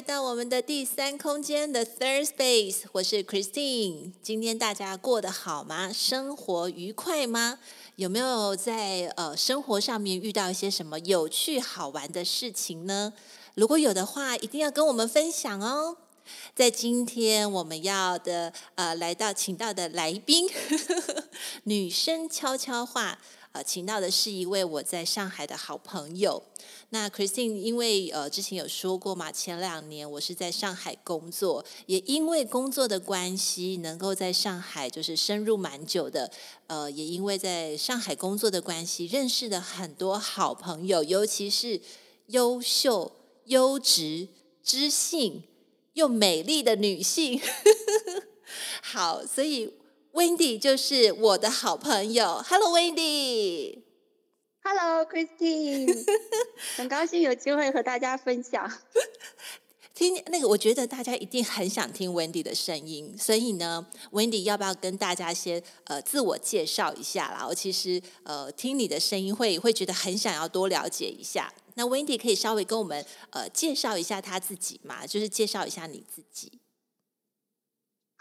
来到我们的第三空间的 Third Space，我是 Christine。今天大家过得好吗？生活愉快吗？有没有在呃生活上面遇到一些什么有趣好玩的事情呢？如果有的话，一定要跟我们分享哦。在今天我们要的呃来到请到的来宾，女生悄悄话。呃，请到的是一位我在上海的好朋友。那 Christine 因为呃之前有说过嘛，前两年我是在上海工作，也因为工作的关系，能够在上海就是深入蛮久的。呃，也因为在上海工作的关系，认识了很多好朋友，尤其是优秀、优质、知性又美丽的女性。好，所以。Wendy 就是我的好朋友。Hello，Wendy。Hello，Christine。很高兴有机会和大家分享。听那个，我觉得大家一定很想听 Wendy 的声音，所以呢，Wendy 要不要跟大家先呃自我介绍一下啦？我其实呃听你的声音会会觉得很想要多了解一下。那 Wendy 可以稍微跟我们呃介绍一下他自己吗？就是介绍一下你自己。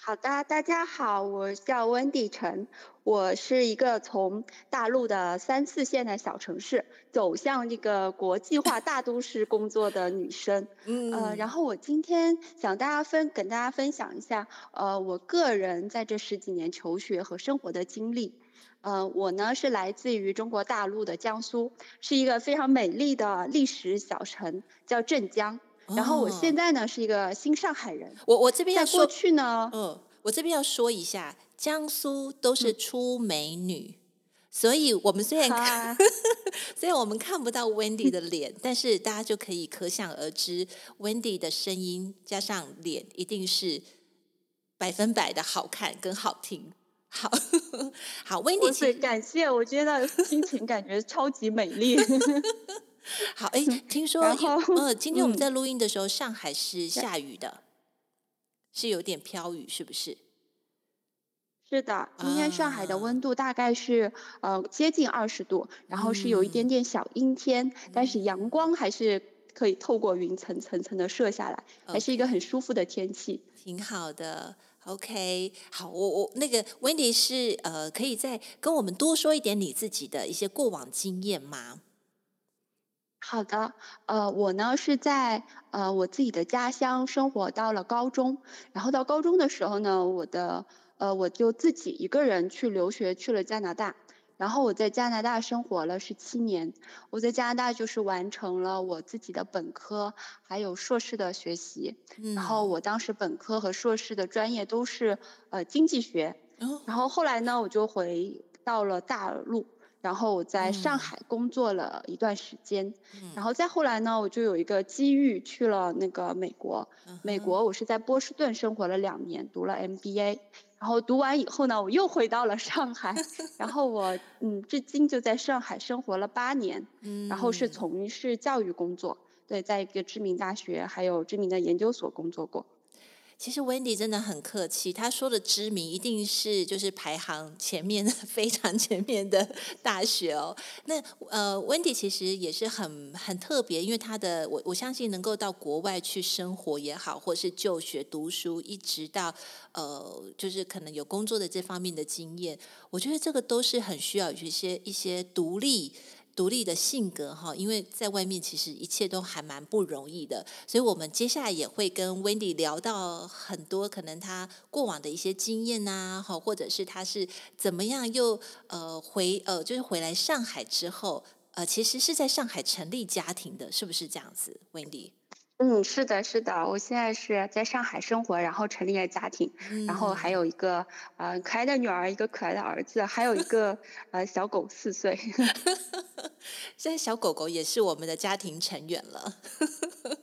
好的，大家好，我叫温迪晨，我是一个从大陆的三四线的小城市走向这个国际化大都市工作的女生。嗯，呃，然后我今天想大家分跟大家分享一下，呃，我个人在这十几年求学和生活的经历。呃，我呢是来自于中国大陆的江苏，是一个非常美丽的历史小城，叫镇江。然后我现在呢是一个新上海人，我我这边要说过去呢，嗯，我这边要说一下，江苏都是出美女，嗯、所以我们虽然看，啊、虽然我们看不到 Wendy 的脸，但是大家就可以可想而知，Wendy 的声音加上脸一定是百分百的好看跟好听。好 好，Wendy，最感谢，我觉得心情感觉超级美丽。好，哎，听说，呃，今天我们在录音的时候，嗯、上海是下雨的，是有点飘雨，是不是？是的，今天上海的温度大概是、啊、呃接近二十度，然后是有一点点小阴天，嗯、但是阳光还是可以透过云层层层的射下来，嗯、还是一个很舒服的天气，挺好的。OK，好，我我那个 Wendy 是呃，可以再跟我们多说一点你自己的一些过往经验吗？好的，呃，我呢是在呃我自己的家乡生活到了高中，然后到高中的时候呢，我的呃我就自己一个人去留学去了加拿大，然后我在加拿大生活了十七年，我在加拿大就是完成了我自己的本科还有硕士的学习，嗯、然后我当时本科和硕士的专业都是呃经济学，哦、然后后来呢我就回到了大陆。然后我在上海工作了一段时间，嗯、然后再后来呢，我就有一个机遇去了那个美国。嗯、美国我是在波士顿生活了两年，读了 MBA。然后读完以后呢，我又回到了上海。然后我嗯，至今就在上海生活了八年。嗯。然后是从事教育工作，对，在一个知名大学还有知名的研究所工作过。其实 Wendy 真的很客气，他说的知名一定是就是排行前面的 非常前面的大学哦。那呃，Wendy 其实也是很很特别，因为他的我我相信能够到国外去生活也好，或是就学读书，一直到呃，就是可能有工作的这方面的经验，我觉得这个都是很需要有一些一些独立。独立的性格哈，因为在外面其实一切都还蛮不容易的，所以我们接下来也会跟 Wendy 聊到很多可能他过往的一些经验呐，哈，或者是他是怎么样又呃回呃就是回来上海之后，呃其实是在上海成立家庭的，是不是这样子，Wendy？嗯，是的，是的，我现在是在上海生活，然后成立了家庭，嗯、然后还有一个呃可爱的女儿，一个可爱的儿子，还有一个呃小狗四岁。现在小狗狗也是我们的家庭成员了。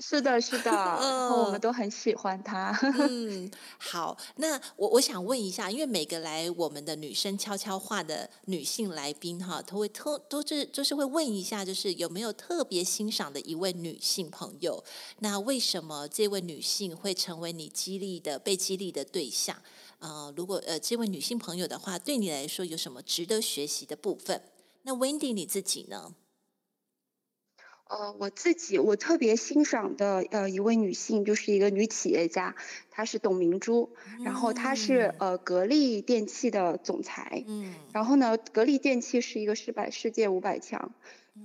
是的，是的，然后我们都很喜欢它。嗯，好，那我我想问一下，因为每个来我们的女生悄悄话的女性来宾哈，都会特都是就是会问一下，就是有没有特别欣赏的一位女性朋友？那为什么这位女性会成为你激励的被激励的对象？呃，如果呃这位女性朋友的话，对你来说有什么值得学习的部分？那 Wendy 你自己呢？呃，我自己我特别欣赏的呃一位女性，就是一个女企业家，她是董明珠，然后她是呃格力电器的总裁，嗯，然后呢，格力电器是一个世百世界五百强，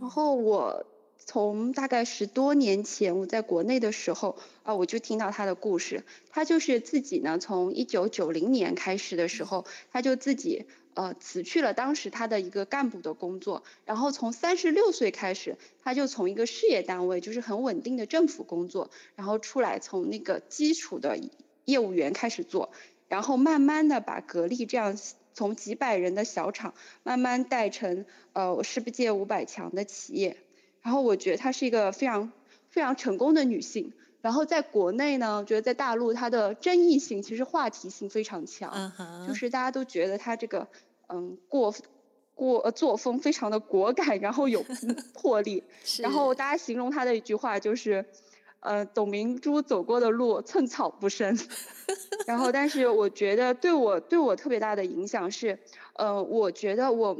然后我从大概十多年前我在国内的时候啊，我就听到她的故事，她就是自己呢，从一九九零年开始的时候，她就自己。呃，辞去了当时他的一个干部的工作，然后从三十六岁开始，他就从一个事业单位，就是很稳定的政府工作，然后出来从那个基础的业务员开始做，然后慢慢的把格力这样从几百人的小厂，慢慢带成呃世界五百强的企业，然后我觉得她是一个非常非常成功的女性。然后在国内呢，我觉得在大陆它的争议性其实话题性非常强，uh huh. 就是大家都觉得他这个。嗯，过过作风非常的果敢，然后有 魄力。是然后大家形容他的一句话就是，呃，董明珠走过的路寸草不生。然后，但是我觉得对我对我特别大的影响是，呃，我觉得我，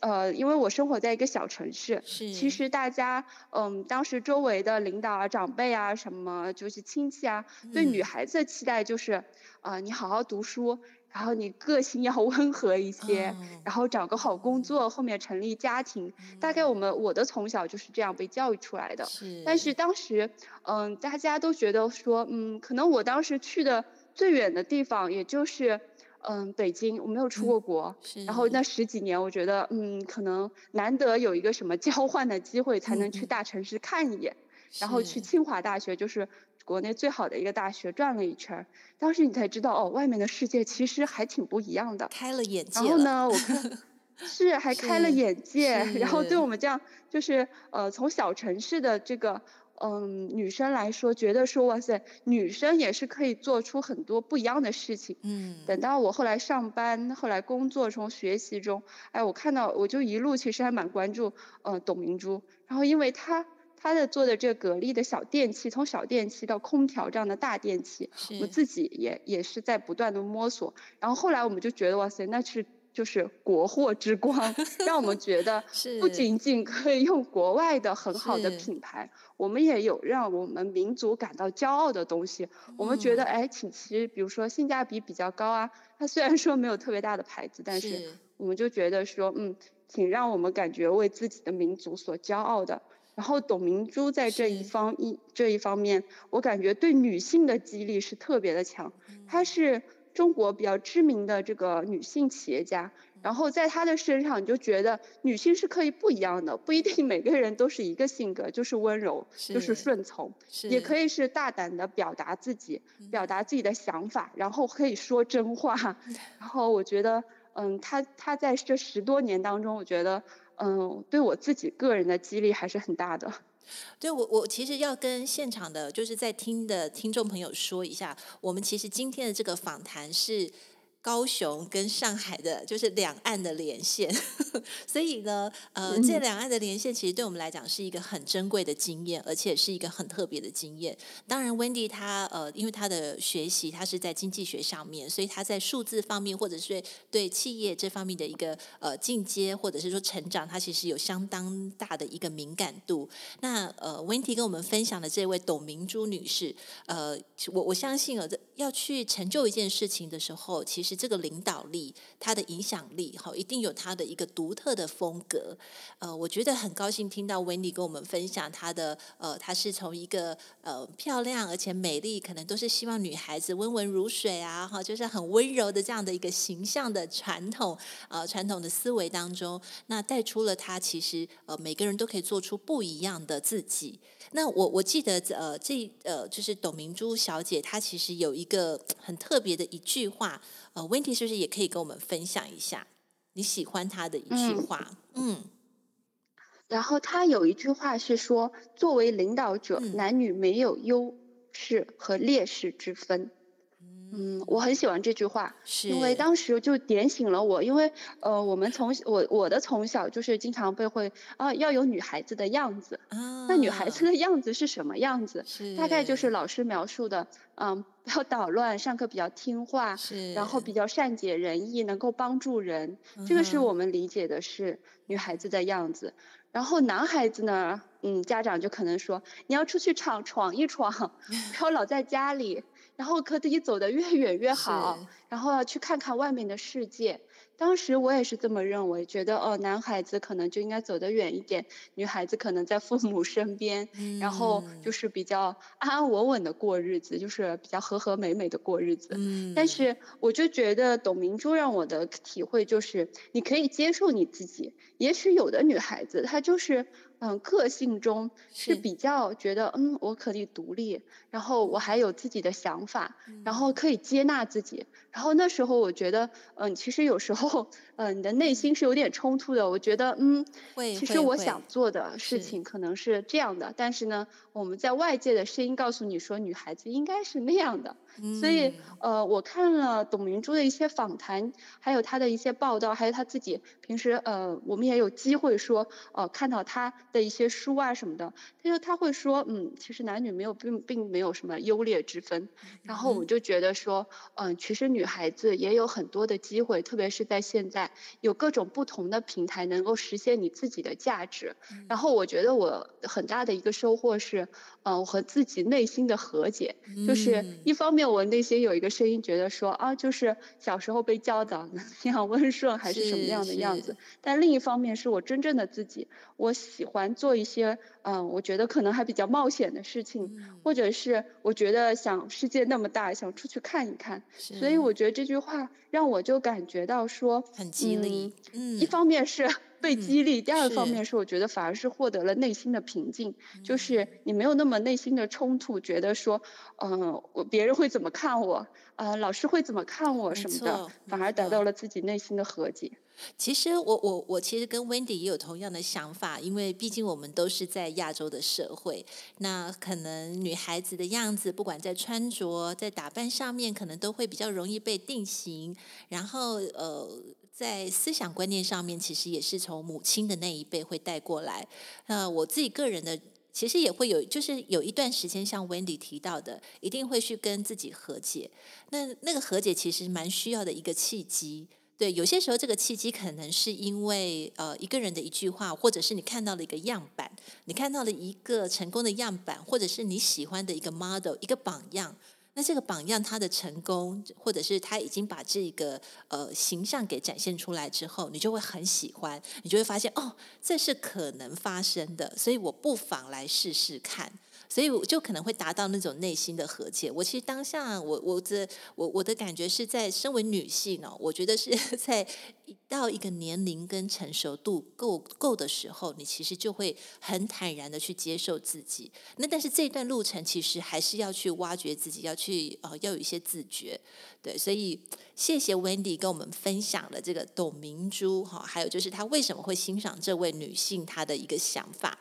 呃，因为我生活在一个小城市，其实大家，嗯，当时周围的领导啊、长辈啊、什么就是亲戚啊，嗯、对女孩子的期待就是，啊、呃，你好好读书。然后你个性要 温和一些，哦、然后找个好工作，后面成立家庭。嗯、大概我们我的从小就是这样被教育出来的。是。但是当时，嗯，大家都觉得说，嗯，可能我当时去的最远的地方，也就是，嗯，北京，我没有出过国。然后那十几年，我觉得，嗯，可能难得有一个什么交换的机会，才能去大城市看一眼。嗯、然后去清华大学，就是。国内最好的一个大学转了一圈，当时你才知道哦，外面的世界其实还挺不一样的，开了眼界。然后呢，我看 是还开了眼界，然后对我们这样就是呃从小城市的这个嗯女生来说，觉得说哇塞，女生也是可以做出很多不一样的事情。嗯，等到我后来上班，后来工作中学习中，哎，我看到我就一路其实还蛮关注呃董明珠，然后因为她。她的做的这个格力的小电器，从小电器到空调这样的大电器，我自己也也是在不断的摸索。然后后来我们就觉得哇塞，那是就是国货之光，让我们觉得 不仅仅可以用国外的很好的品牌，我们也有让我们民族感到骄傲的东西。嗯、我们觉得哎，其实比如说性价比比较高啊，它虽然说没有特别大的牌子，但是我们就觉得说嗯，挺让我们感觉为自己的民族所骄傲的。然后董明珠在这一方一这一方面，我感觉对女性的激励是特别的强。她是中国比较知名的这个女性企业家，然后在她的身上，你就觉得女性是可以不一样的，不一定每个人都是一个性格，就是温柔，是就是顺从，是也可以是大胆的表达自己，表达自己的想法，然后可以说真话。然后我觉得，嗯，她她在这十多年当中，我觉得。嗯，对我自己个人的激励还是很大的。对，我我其实要跟现场的，就是在听的听众朋友说一下，我们其实今天的这个访谈是。高雄跟上海的，就是两岸的连线，所以呢，呃，这两岸的连线其实对我们来讲是一个很珍贵的经验，而且是一个很特别的经验。当然，Wendy 她呃，因为她的学习，她是在经济学上面，所以她在数字方面，或者是对企业这方面的一个呃进阶，或者是说成长，她其实有相当大的一个敏感度。那呃，Wendy 跟我们分享的这位董明珠女士，呃，我我相信呃，要去成就一件事情的时候，其实。这个领导力，他的影响力，哈，一定有他的一个独特的风格。呃，我觉得很高兴听到 Wendy 跟我们分享他的，呃，他是从一个呃漂亮而且美丽，可能都是希望女孩子温文如水啊，哈，就是很温柔的这样的一个形象的传统，呃，传统的思维当中，那带出了他其实呃每个人都可以做出不一样的自己。那我我记得呃这呃就是董明珠小姐，她其实有一个很特别的一句话，呃，Wendy 是不是也可以跟我们分享一下你喜欢她的一句话？嗯，嗯然后他有一句话是说，作为领导者，嗯、男女没有优势和劣势之分。嗯，我很喜欢这句话，是因为当时就点醒了我。因为呃，我们从我我的从小就是经常被会啊，要有女孩子的样子。啊，那女孩子的样子是什么样子？是大概就是老师描述的，嗯，不要捣乱，上课比较听话，是然后比较善解人意，能够帮助人。嗯、这个是我们理解的是女孩子的样子。然后男孩子呢，嗯，家长就可能说，你要出去闯闯一闯，不要老在家里。然后可以走得越远越好，然后要去看看外面的世界。当时我也是这么认为，觉得哦，男孩子可能就应该走得远一点，女孩子可能在父母身边，嗯、然后就是比较安安稳稳的过日子，就是比较和和美美的过日子。嗯、但是我就觉得董明珠让我的体会就是，你可以接受你自己。也许有的女孩子她就是。嗯，个性中是比较觉得，嗯，我可以独立，然后我还有自己的想法，然后可以接纳自己。然后那时候我觉得，嗯，其实有时候，嗯，你的内心是有点冲突的。我觉得，嗯，其实我想做的事情可能是这样的，但是呢，我们在外界的声音告诉你说，女孩子应该是那样的。所以，呃，我看了董明珠的一些访谈，还有她的一些报道，还有她自己平时，呃，我们也有机会说，呃，看到她的一些书啊什么的，她说她会说，嗯，其实男女没有并并没有什么优劣之分。然后我。就觉得说，嗯，其实女孩子也有很多的机会，特别是在现在有各种不同的平台能够实现你自己的价值。然后我觉得我很大的一个收获是，嗯，我和自己内心的和解，就是一方面。我内心有一个声音，觉得说啊，就是小时候被教导的那样温顺，还是什么样的样子。但另一方面，是我真正的自己，我喜欢做一些嗯，我觉得可能还比较冒险的事情，嗯、或者是我觉得想世界那么大，想出去看一看。所以我觉得这句话让我就感觉到说很激励。嗯，一方面是。被激励，第二个方面是我觉得反而是获得了内心的平静，就是你没有那么内心的冲突，觉得说，嗯，我别人会怎么看我，呃，老师会怎么看我什么的，反而达到了自己内心的和解。其实我我我其实跟 Wendy 也有同样的想法，因为毕竟我们都是在亚洲的社会，那可能女孩子的样子，不管在穿着、在打扮上面，可能都会比较容易被定型，然后呃。在思想观念上面，其实也是从母亲的那一辈会带过来。那我自己个人的，其实也会有，就是有一段时间，像 Wendy 提到的，一定会去跟自己和解。那那个和解其实蛮需要的一个契机。对，有些时候这个契机可能是因为呃一个人的一句话，或者是你看到了一个样板，你看到了一个成功的样板，或者是你喜欢的一个 model，一个榜样。那这个榜样他的成功，或者是他已经把这个呃形象给展现出来之后，你就会很喜欢，你就会发现哦，这是可能发生的，所以我不妨来试试看。所以我就可能会达到那种内心的和解。我其实当下，我我的我我的感觉是在身为女性呢，我觉得是 在到一个年龄跟成熟度够够的时候，你其实就会很坦然的去接受自己。那但是这段路程其实还是要去挖掘自己，要去呃要有一些自觉。对，所以谢谢 Wendy 跟我们分享了这个董明珠哈，还有就是她为什么会欣赏这位女性她的一个想法。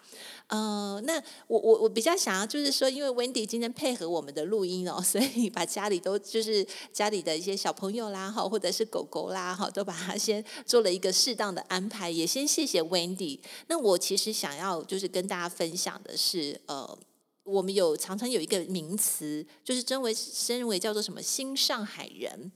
呃，那我我我比较想要就是说，因为 Wendy 今天配合我们的录音哦，所以把家里都就是家里的一些小朋友啦哈，或者是狗狗啦哈，都把它先做了一个适当的安排。也先谢谢 Wendy。那我其实想要就是跟大家分享的是，呃，我们有常常有一个名词，就是真为称为叫做什么新上海人。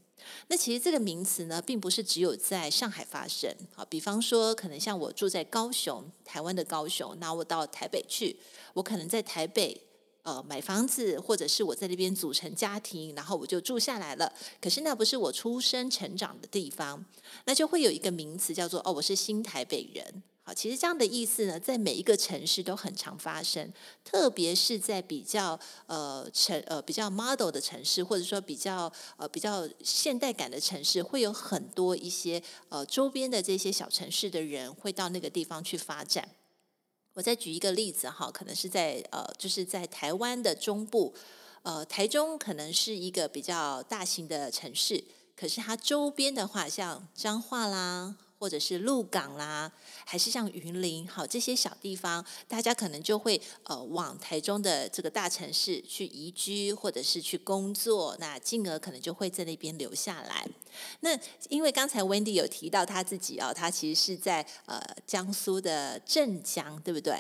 那其实这个名词呢，并不是只有在上海发生。好，比方说，可能像我住在高雄，台湾的高雄，那我到台北去，我可能在台北呃买房子，或者是我在那边组成家庭，然后我就住下来了。可是那不是我出生成长的地方，那就会有一个名词叫做哦，我是新台北人。好，其实这样的意思呢，在每一个城市都很常发生，特别是在比较呃城呃比较 model 的城市，或者说比较呃比较现代感的城市，会有很多一些呃周边的这些小城市的人会到那个地方去发展。我再举一个例子哈，可能是在呃就是在台湾的中部，呃台中可能是一个比较大型的城市，可是它周边的话，像彰化啦。或者是鹿港啦，还是像云林，好这些小地方，大家可能就会呃往台中的这个大城市去移居，或者是去工作，那进而可能就会在那边留下来。那因为刚才 Wendy 有提到他自己哦，他其实是在呃江苏的镇江，对不对？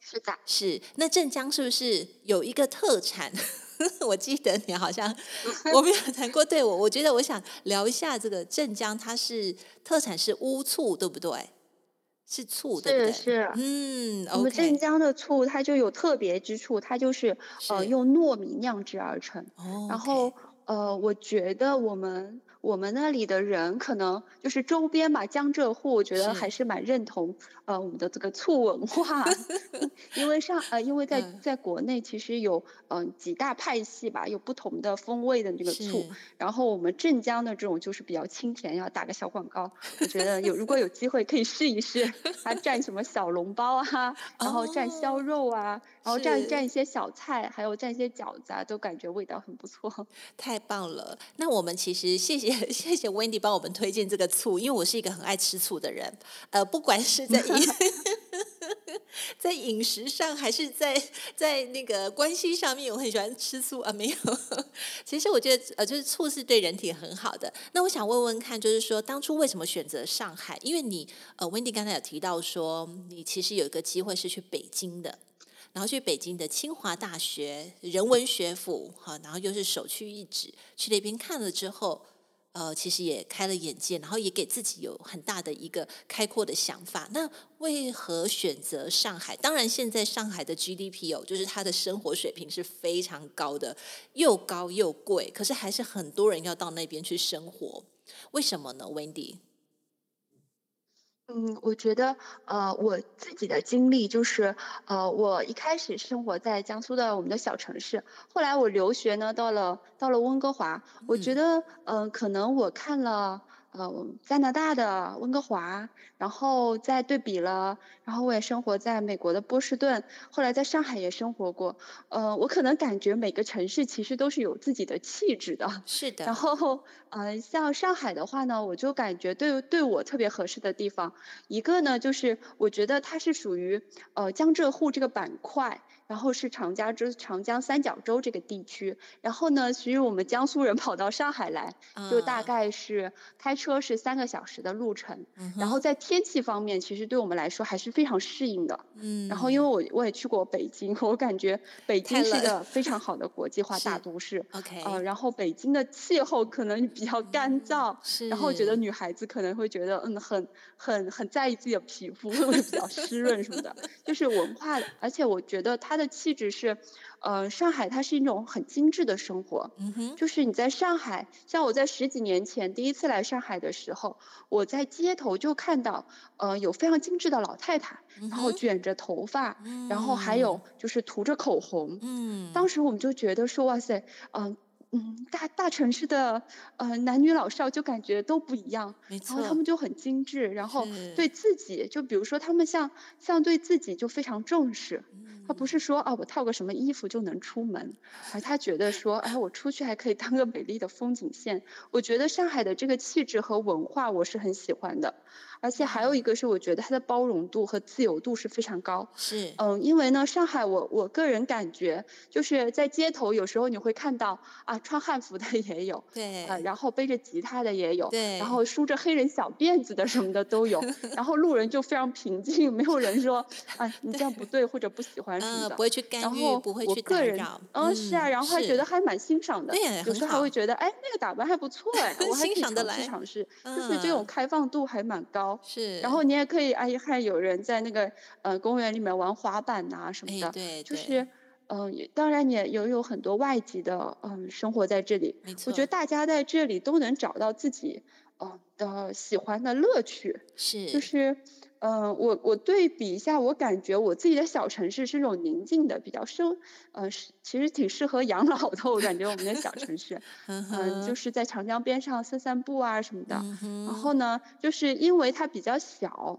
是的，是。那镇江是不是有一个特产？我记得你好像 我没有谈过，对我，我觉得我想聊一下这个镇江，它是特产是乌醋，对不对？是醋，对不对？是是，嗯、我们镇江的醋它就有特别之处，它就是，是呃用糯米酿制而成，哦然后呃，我觉得我们。我们那里的人可能就是周边吧，江浙沪，我觉得还是蛮认同呃我们的这个醋文化，因 为上呃因为在在国内其实有嗯、呃、几大派系吧，有不同的风味的这个醋，然后我们镇江的这种就是比较清甜，要打个小广告，我觉得有如果有机会可以试一试，它蘸什么小笼包啊，然后蘸烧肉啊，然后蘸蘸一些小菜，还有蘸一些饺子啊，都感觉味道很不错。太棒了，那我们其实谢谢。谢谢 Wendy 帮我们推荐这个醋，因为我是一个很爱吃醋的人。呃，不管是在饮 在饮食上，还是在在那个关系上面，我很喜欢吃醋啊。没有，其实我觉得呃，就是醋是对人体很好的。那我想问问看，就是说当初为什么选择上海？因为你呃，Wendy 刚才有提到说，你其实有一个机会是去北京的。然后去北京的清华大学人文学府，哈，然后又是首屈一指，去那边看了之后，呃，其实也开了眼界，然后也给自己有很大的一个开阔的想法。那为何选择上海？当然，现在上海的 GDP 哦，就是它的生活水平是非常高的，又高又贵，可是还是很多人要到那边去生活。为什么呢，Wendy？嗯，我觉得，呃，我自己的经历就是，呃，我一开始生活在江苏的我们的小城市，后来我留学呢，到了到了温哥华，我觉得，嗯、呃，可能我看了。呃，加拿大的温哥华，然后再对比了，然后我也生活在美国的波士顿，后来在上海也生活过。呃，我可能感觉每个城市其实都是有自己的气质的。是的。然后，呃，像上海的话呢，我就感觉对对我特别合适的地方，一个呢就是我觉得它是属于呃江浙沪这个板块。然后是长江之长江三角洲这个地区，然后呢，其实我们江苏人 跑到上海来，就大概是开车是三个小时的路程。嗯、然后在天气方面，其实对我们来说还是非常适应的。嗯。然后因为我我也去过北京，我感觉北京是个非常好的国际化大都市。OK。呃，然后北京的气候可能比较干燥，是。然后觉得女孩子可能会觉得嗯很很很在意自己的皮肤会不会比较湿润什么的，就是文化的，而且我觉得它。的气质是，呃，上海它是一种很精致的生活，嗯哼，就是你在上海，像我在十几年前第一次来上海的时候，我在街头就看到，呃，有非常精致的老太太，然后卷着头发，嗯，然后还有就是涂着口红，嗯，当时我们就觉得说，哇塞，嗯，呃。嗯，大大城市的呃男女老少就感觉都不一样，没错，然后他们就很精致，然后对自己就比如说他们像像对自己就非常重视，嗯、他不是说啊我套个什么衣服就能出门，而他觉得说哎我出去还可以当个美丽的风景线。我觉得上海的这个气质和文化我是很喜欢的。而且还有一个是，我觉得它的包容度和自由度是非常高。是，嗯，因为呢，上海我我个人感觉，就是在街头有时候你会看到啊，穿汉服的 也有，对，啊，然后背着吉他的也有，对，然后梳着黑人小辫子的什么的都有，然后路人就非常平静，没有人说 啊你这样不对或者不喜欢什么的，不会去干预，不会去打扰。嗯，是啊，然后还觉得还蛮欣赏的，有时候还会觉得哎那个打扮还不错哎，我还挺尝试尝试，就是这种开放度还蛮高。是，然后你也可以哎，还有人在那个呃公园里面玩滑板呐、啊、什么的，哎、对，对，就是嗯、呃，当然也有有很多外籍的嗯、呃、生活在这里，没错，我觉得大家在这里都能找到自己嗯、呃、的喜欢的乐趣，是，就是。嗯、呃，我我对比一下，我感觉我自己的小城市是那种宁静的，比较生，呃，是其实挺适合养老的。我感觉我们的小城市，嗯、呃，就是在长江边上散散步啊什么的。嗯、然后呢，就是因为它比较小，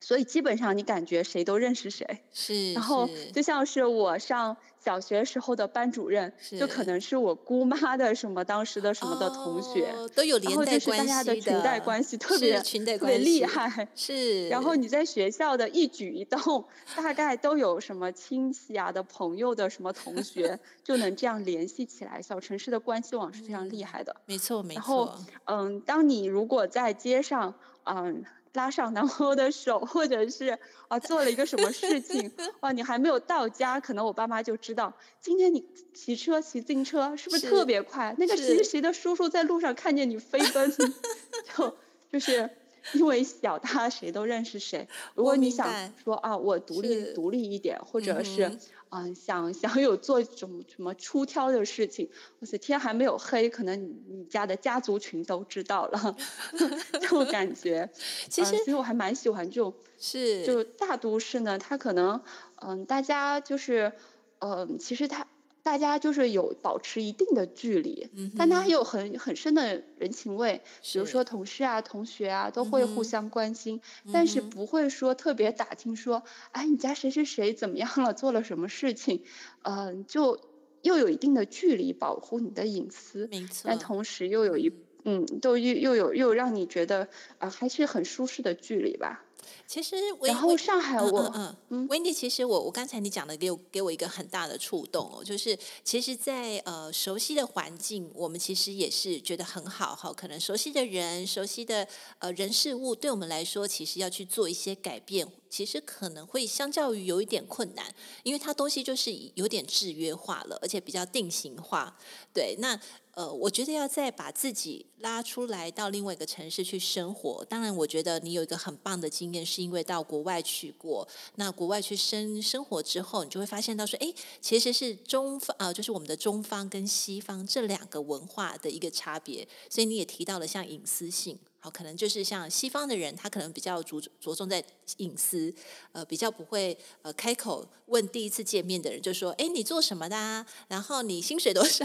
所以基本上你感觉谁都认识谁，是。然后就像是我上小学时候的班主任，就可能是我姑妈的什么当时的什么的同学，哦、都有连带关系的。然后就是大家的裙带关系特别特别厉害，是。然后你在学校的一举一动，大概都有什么亲戚啊的朋友的什么同学，就能这样联系起来。小城市的关系网是非常厉害的，嗯、没错没错。然后嗯，当你如果在街上嗯。拉上男朋友的手，或者是啊做了一个什么事情，哇，你还没有到家，可能我爸妈就知道今天你骑车骑自行车是不是特别快？那个谁谁谁的叔叔在路上看见你飞奔，就就是因为小，他谁都认识谁。如果你想说啊，我独立独立一点，或者是。嗯嗯，想 想有做什么什么出挑的事情，我的天还没有黑，可能你你家的家族群都知道了，就感觉，其实、嗯、其实我还蛮喜欢这种，是就大都市呢，它可能嗯，大家就是嗯，其实它。大家就是有保持一定的距离，嗯、但他有很很深的人情味。比如说同事啊、同学啊，都会互相关心，嗯、但是不会说特别打听说，哎，你家谁谁谁怎么样了，做了什么事情，嗯、呃，就又有一定的距离，保护你的隐私。没错。但同时又有一，嗯，都又又有又让你觉得啊、呃，还是很舒适的距离吧。其实，然后上海我，嗯嗯，嗯，Wendy，其实我我刚才你讲的给我给我一个很大的触动哦，就是其实在，在呃熟悉的环境，我们其实也是觉得很好哈。可能熟悉的人、熟悉的呃人事物，对我们来说，其实要去做一些改变，其实可能会相较于有一点困难，因为它东西就是有点制约化了，而且比较定型化。对，那。呃，我觉得要再把自己拉出来到另外一个城市去生活。当然，我觉得你有一个很棒的经验，是因为到国外去过。那国外去生生活之后，你就会发现到说，哎，其实是中方啊、就是我们的中方跟西方这两个文化的一个差别。所以你也提到了像隐私性。好，可能就是像西方的人，他可能比较着着重在隐私，呃，比较不会呃开口问第一次见面的人，就说：“哎，你做什么的啊？然后你薪水多少？”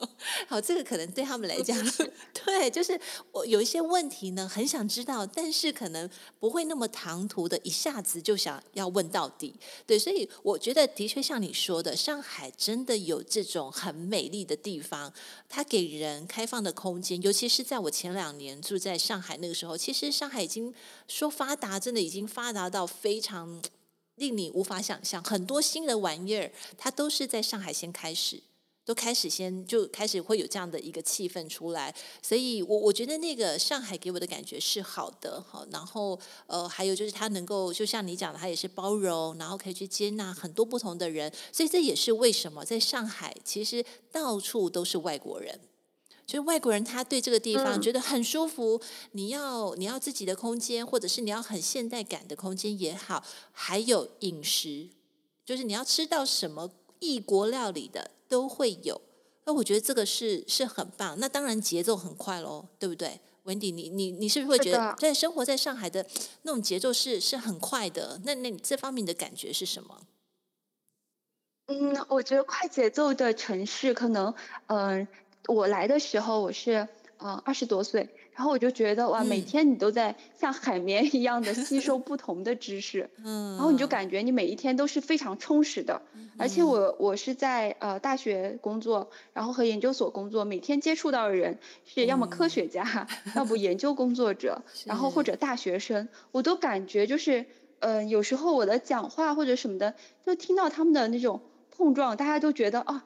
好，这个可能对他们来讲，对，就是我有一些问题呢，很想知道，但是可能不会那么唐突的，一下子就想要问到底。对，所以我觉得的确像你说的，上海真的有这种很美丽的地方，它给人开放的空间，尤其是在我前两年住在。上海那个时候，其实上海已经说发达，真的已经发达到非常令你无法想象。很多新的玩意儿，它都是在上海先开始，都开始先就开始会有这样的一个气氛出来。所以我我觉得那个上海给我的感觉是好的，好。然后呃，还有就是它能够就像你讲的，它也是包容，然后可以去接纳很多不同的人。所以这也是为什么在上海，其实到处都是外国人。就是外国人，他对这个地方觉得很舒服。嗯、你要你要自己的空间，或者是你要很现代感的空间也好，还有饮食，就是你要吃到什么异国料理的都会有。那我觉得这个是是很棒。那当然节奏很快喽，对不对，Wendy？你你你是不是会觉得在生活在上海的那种节奏是是很快的？那那你这方面的感觉是什么？嗯，我觉得快节奏的城市可能，嗯、呃。我来的时候我是呃二十多岁，然后我就觉得哇，每天你都在像海绵一样的吸收不同的知识，嗯，然后你就感觉你每一天都是非常充实的。而且我我是在呃大学工作，然后和研究所工作，每天接触到的人是要么科学家，要不研究工作者，然后或者大学生，我都感觉就是呃有时候我的讲话或者什么的，就听到他们的那种碰撞，大家都觉得啊。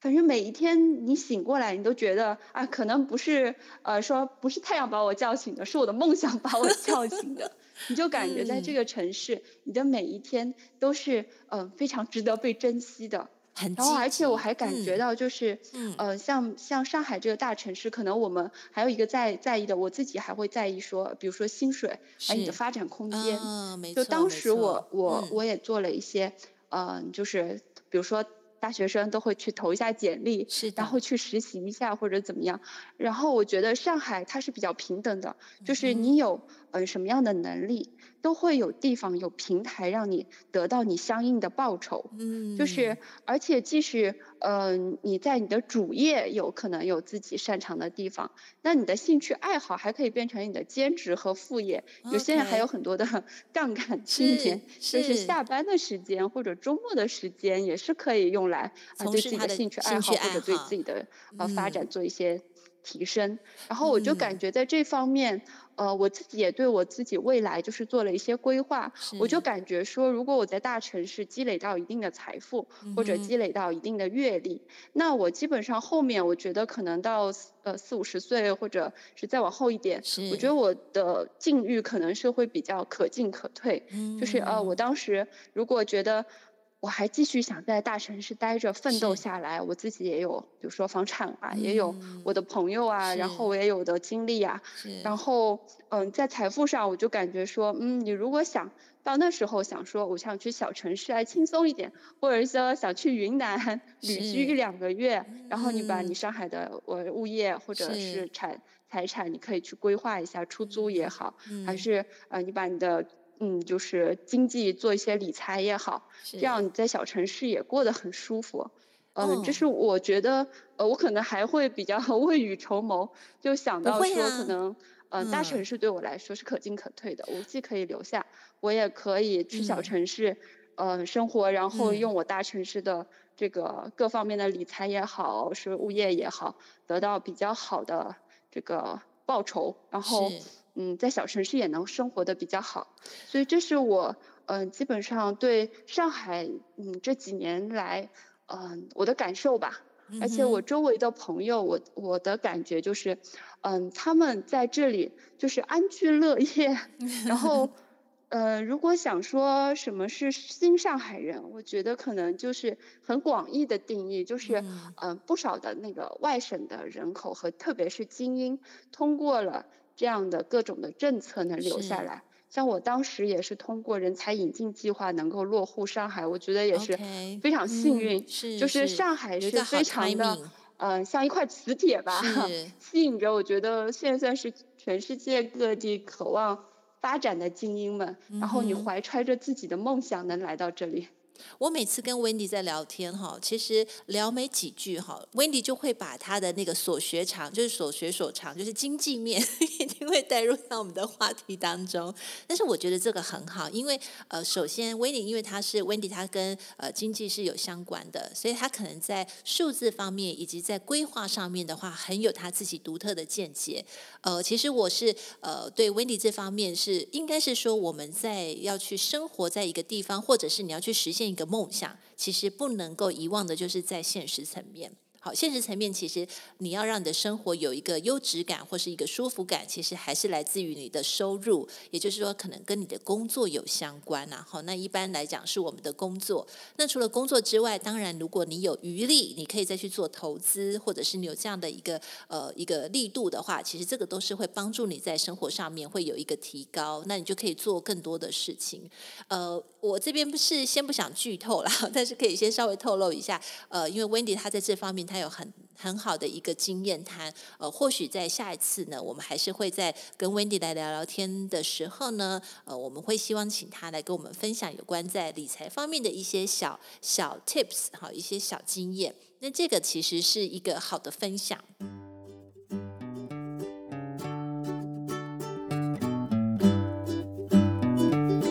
反正每一天你醒过来，你都觉得啊，可能不是呃说不是太阳把我叫醒的，是我的梦想把我叫醒的。你就感觉在这个城市，嗯、你的每一天都是嗯、呃、非常值得被珍惜的。很然后而且我还感觉到就是嗯呃像像上海这个大城市，可能我们还有一个在在意的，我自己还会在意说，比如说薪水，还有你的发展空间。嗯、哦，没错。就当时我我我也做了一些嗯、呃，就是比如说。大学生都会去投一下简历，是，然后去实习一下或者怎么样。然后我觉得上海它是比较平等的，就是你有嗯、呃、什么样的能力，都会有地方有平台让你得到你相应的报酬。嗯，就是而且即使嗯、呃、你在你的主业有可能有自己擅长的地方，那你的兴趣爱好还可以变成你的兼职和副业。有些人还有很多的杠杆青年，就是下班的时间或者周末的时间也是可以用。来啊，对自己的兴趣爱好或者对自己的呃发展做一些提升，嗯、然后我就感觉在这方面，呃，我自己也对我自己未来就是做了一些规划。我就感觉说，如果我在大城市积累到一定的财富，或者积累到一定的阅历，嗯、那我基本上后面我觉得可能到呃四五十岁，或者是再往后一点，我觉得我的境遇可能是会比较可进可退。嗯、就是呃，我当时如果觉得。我还继续想在大城市待着奋斗下来，我自己也有，比如说房产啊，嗯、也有我的朋友啊，然后我也有的经历啊，然后嗯，在财富上我就感觉说，嗯，你如果想到那时候想说，我想去小城市来轻松一点，或者说想去云南旅居一两个月，然后你把你上海的我物业或者是。产财产，你可以去规划一下出租也好，嗯、还是呃你把你的。嗯，就是经济做一些理财也好，这样你在小城市也过得很舒服。嗯，这是我觉得，呃，我可能还会比较 未雨绸缪，就想到说可能，呃，大城市对我来说是可进可退的，我既可以留下，我也可以去小城市，嗯，生活，然后用我大城市的这个各方面的理财也好，是物业也好，得到比较好的这个报酬，然后。嗯，在小城市也能生活的比较好，所以这是我嗯、呃、基本上对上海嗯这几年来嗯、呃、我的感受吧，而且我周围的朋友，我我的感觉就是，嗯、呃、他们在这里就是安居乐业，然后 呃如果想说什么是新上海人，我觉得可能就是很广义的定义，就是。嗯、呃、不少的那个外省的人口和特别是精英通过了。这样的各种的政策能留下来，像我当时也是通过人才引进计划能够落户上海，我觉得也是非常幸运。是，就是上海是非常的，嗯，像一块磁铁吧，吸引着我觉得现在算是全世界各地渴望发展的精英们，然后你怀揣着自己的梦想能来到这里。我每次跟 Wendy 在聊天哈，其实聊没几句哈，Wendy 就会把他的那个所学长，就是所学所长，就是经济面一定会带入到我们的话题当中。但是我觉得这个很好，因为呃，首先 Wendy 因为他是 Wendy，他跟呃经济是有相关的，所以他可能在数字方面以及在规划上面的话，很有他自己独特的见解。呃，其实我是呃对 Wendy 这方面是应该是说我们在要去生活在一个地方，或者是你要去实现。一个梦想，其实不能够遗忘的，就是在现实层面。好，现实层面其实你要让你的生活有一个优质感或是一个舒服感，其实还是来自于你的收入，也就是说，可能跟你的工作有相关啊。好，那一般来讲是我们的工作。那除了工作之外，当然如果你有余力，你可以再去做投资，或者是你有这样的一个呃一个力度的话，其实这个都是会帮助你在生活上面会有一个提高，那你就可以做更多的事情。呃，我这边不是先不想剧透啦，但是可以先稍微透露一下。呃，因为 Wendy 她在这方面。他有很很好的一个经验谈，呃，或许在下一次呢，我们还是会在跟 Wendy 来聊聊天的时候呢，呃，我们会希望请他来跟我们分享有关在理财方面的一些小小 tips，好，一些小经验。那这个其实是一个好的分享。